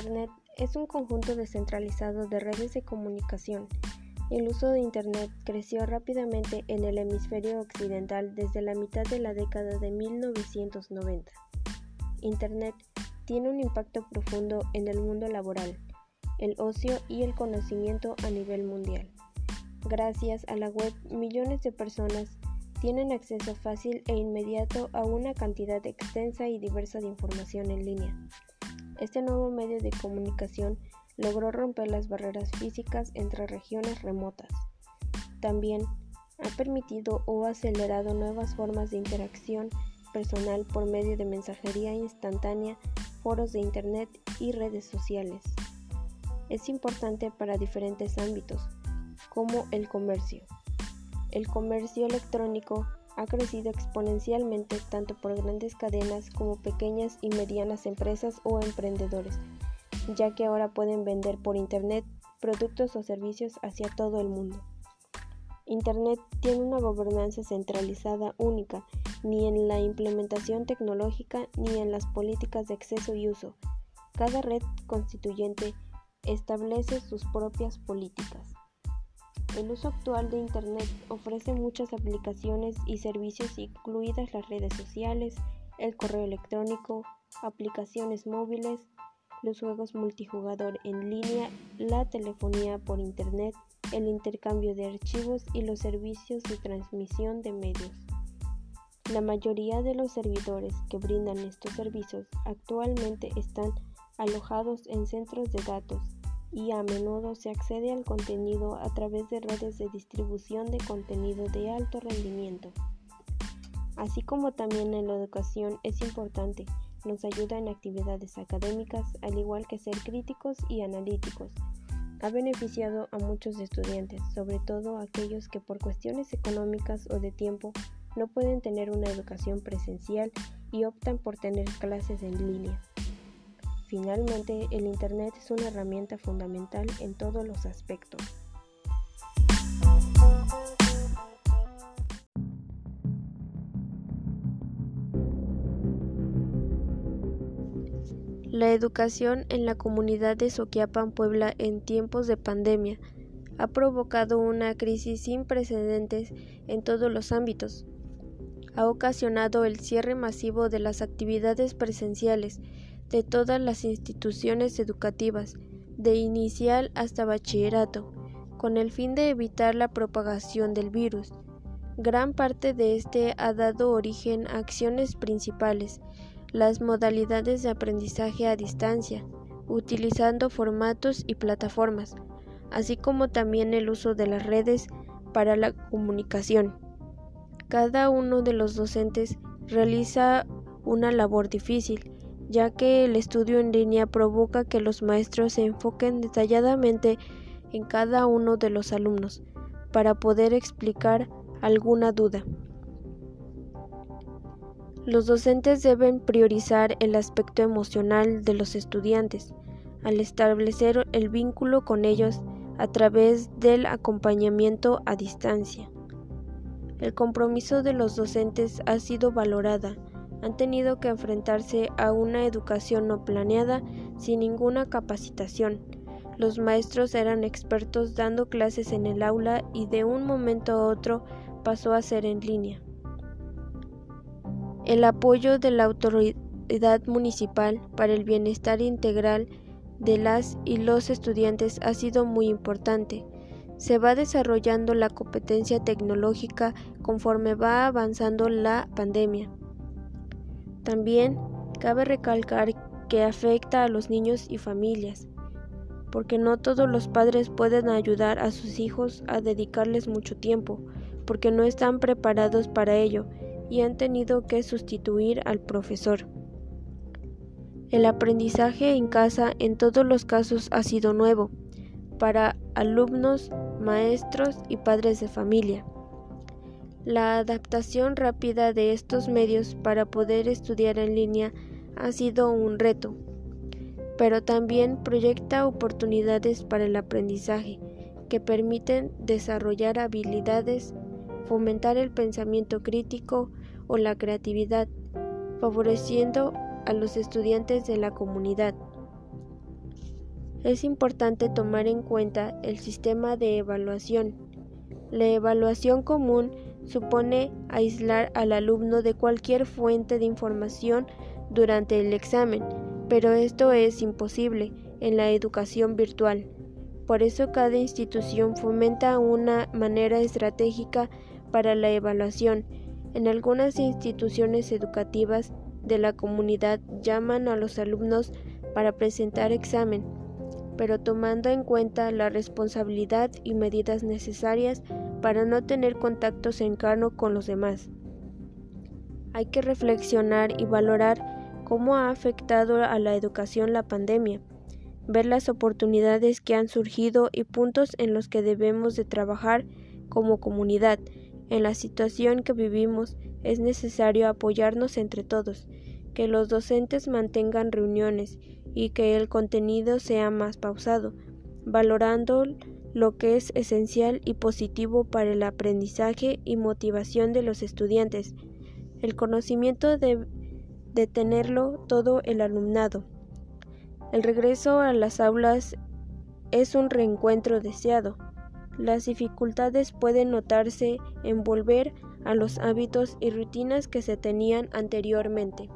Internet es un conjunto descentralizado de redes de comunicación. El uso de Internet creció rápidamente en el hemisferio occidental desde la mitad de la década de 1990. Internet tiene un impacto profundo en el mundo laboral, el ocio y el conocimiento a nivel mundial. Gracias a la web, millones de personas tienen acceso fácil e inmediato a una cantidad extensa y diversa de información en línea. Este nuevo medio de comunicación logró romper las barreras físicas entre regiones remotas. También ha permitido o acelerado nuevas formas de interacción personal por medio de mensajería instantánea, foros de Internet y redes sociales. Es importante para diferentes ámbitos, como el comercio. El comercio electrónico ha crecido exponencialmente tanto por grandes cadenas como pequeñas y medianas empresas o emprendedores, ya que ahora pueden vender por Internet productos o servicios hacia todo el mundo. Internet tiene una gobernanza centralizada única, ni en la implementación tecnológica ni en las políticas de acceso y uso. Cada red constituyente establece sus propias políticas. El uso actual de Internet ofrece muchas aplicaciones y servicios incluidas las redes sociales, el correo electrónico, aplicaciones móviles, los juegos multijugador en línea, la telefonía por Internet, el intercambio de archivos y los servicios de transmisión de medios. La mayoría de los servidores que brindan estos servicios actualmente están alojados en centros de datos y a menudo se accede al contenido a través de redes de distribución de contenido de alto rendimiento. Así como también en la educación es importante, nos ayuda en actividades académicas, al igual que ser críticos y analíticos. Ha beneficiado a muchos estudiantes, sobre todo aquellos que por cuestiones económicas o de tiempo no pueden tener una educación presencial y optan por tener clases en línea. Finalmente, el Internet es una herramienta fundamental en todos los aspectos. La educación en la comunidad de Soquiapan, Puebla, en tiempos de pandemia, ha provocado una crisis sin precedentes en todos los ámbitos. Ha ocasionado el cierre masivo de las actividades presenciales, de todas las instituciones educativas, de inicial hasta bachillerato, con el fin de evitar la propagación del virus. Gran parte de este ha dado origen a acciones principales, las modalidades de aprendizaje a distancia, utilizando formatos y plataformas, así como también el uso de las redes para la comunicación. Cada uno de los docentes realiza una labor difícil, ya que el estudio en línea provoca que los maestros se enfoquen detalladamente en cada uno de los alumnos para poder explicar alguna duda. Los docentes deben priorizar el aspecto emocional de los estudiantes al establecer el vínculo con ellos a través del acompañamiento a distancia. El compromiso de los docentes ha sido valorada han tenido que enfrentarse a una educación no planeada sin ninguna capacitación. Los maestros eran expertos dando clases en el aula y de un momento a otro pasó a ser en línea. El apoyo de la autoridad municipal para el bienestar integral de las y los estudiantes ha sido muy importante. Se va desarrollando la competencia tecnológica conforme va avanzando la pandemia. También cabe recalcar que afecta a los niños y familias, porque no todos los padres pueden ayudar a sus hijos a dedicarles mucho tiempo, porque no están preparados para ello y han tenido que sustituir al profesor. El aprendizaje en casa en todos los casos ha sido nuevo para alumnos, maestros y padres de familia. La adaptación rápida de estos medios para poder estudiar en línea ha sido un reto, pero también proyecta oportunidades para el aprendizaje que permiten desarrollar habilidades, fomentar el pensamiento crítico o la creatividad, favoreciendo a los estudiantes de la comunidad. Es importante tomar en cuenta el sistema de evaluación. La evaluación común supone aislar al alumno de cualquier fuente de información durante el examen, pero esto es imposible en la educación virtual. Por eso cada institución fomenta una manera estratégica para la evaluación. En algunas instituciones educativas de la comunidad llaman a los alumnos para presentar examen, pero tomando en cuenta la responsabilidad y medidas necesarias para no tener contacto cercano con los demás. Hay que reflexionar y valorar cómo ha afectado a la educación la pandemia, ver las oportunidades que han surgido y puntos en los que debemos de trabajar como comunidad. En la situación que vivimos es necesario apoyarnos entre todos, que los docentes mantengan reuniones y que el contenido sea más pausado, valorando lo que es esencial y positivo para el aprendizaje y motivación de los estudiantes. El conocimiento de, de tenerlo todo el alumnado. El regreso a las aulas es un reencuentro deseado. Las dificultades pueden notarse en volver a los hábitos y rutinas que se tenían anteriormente.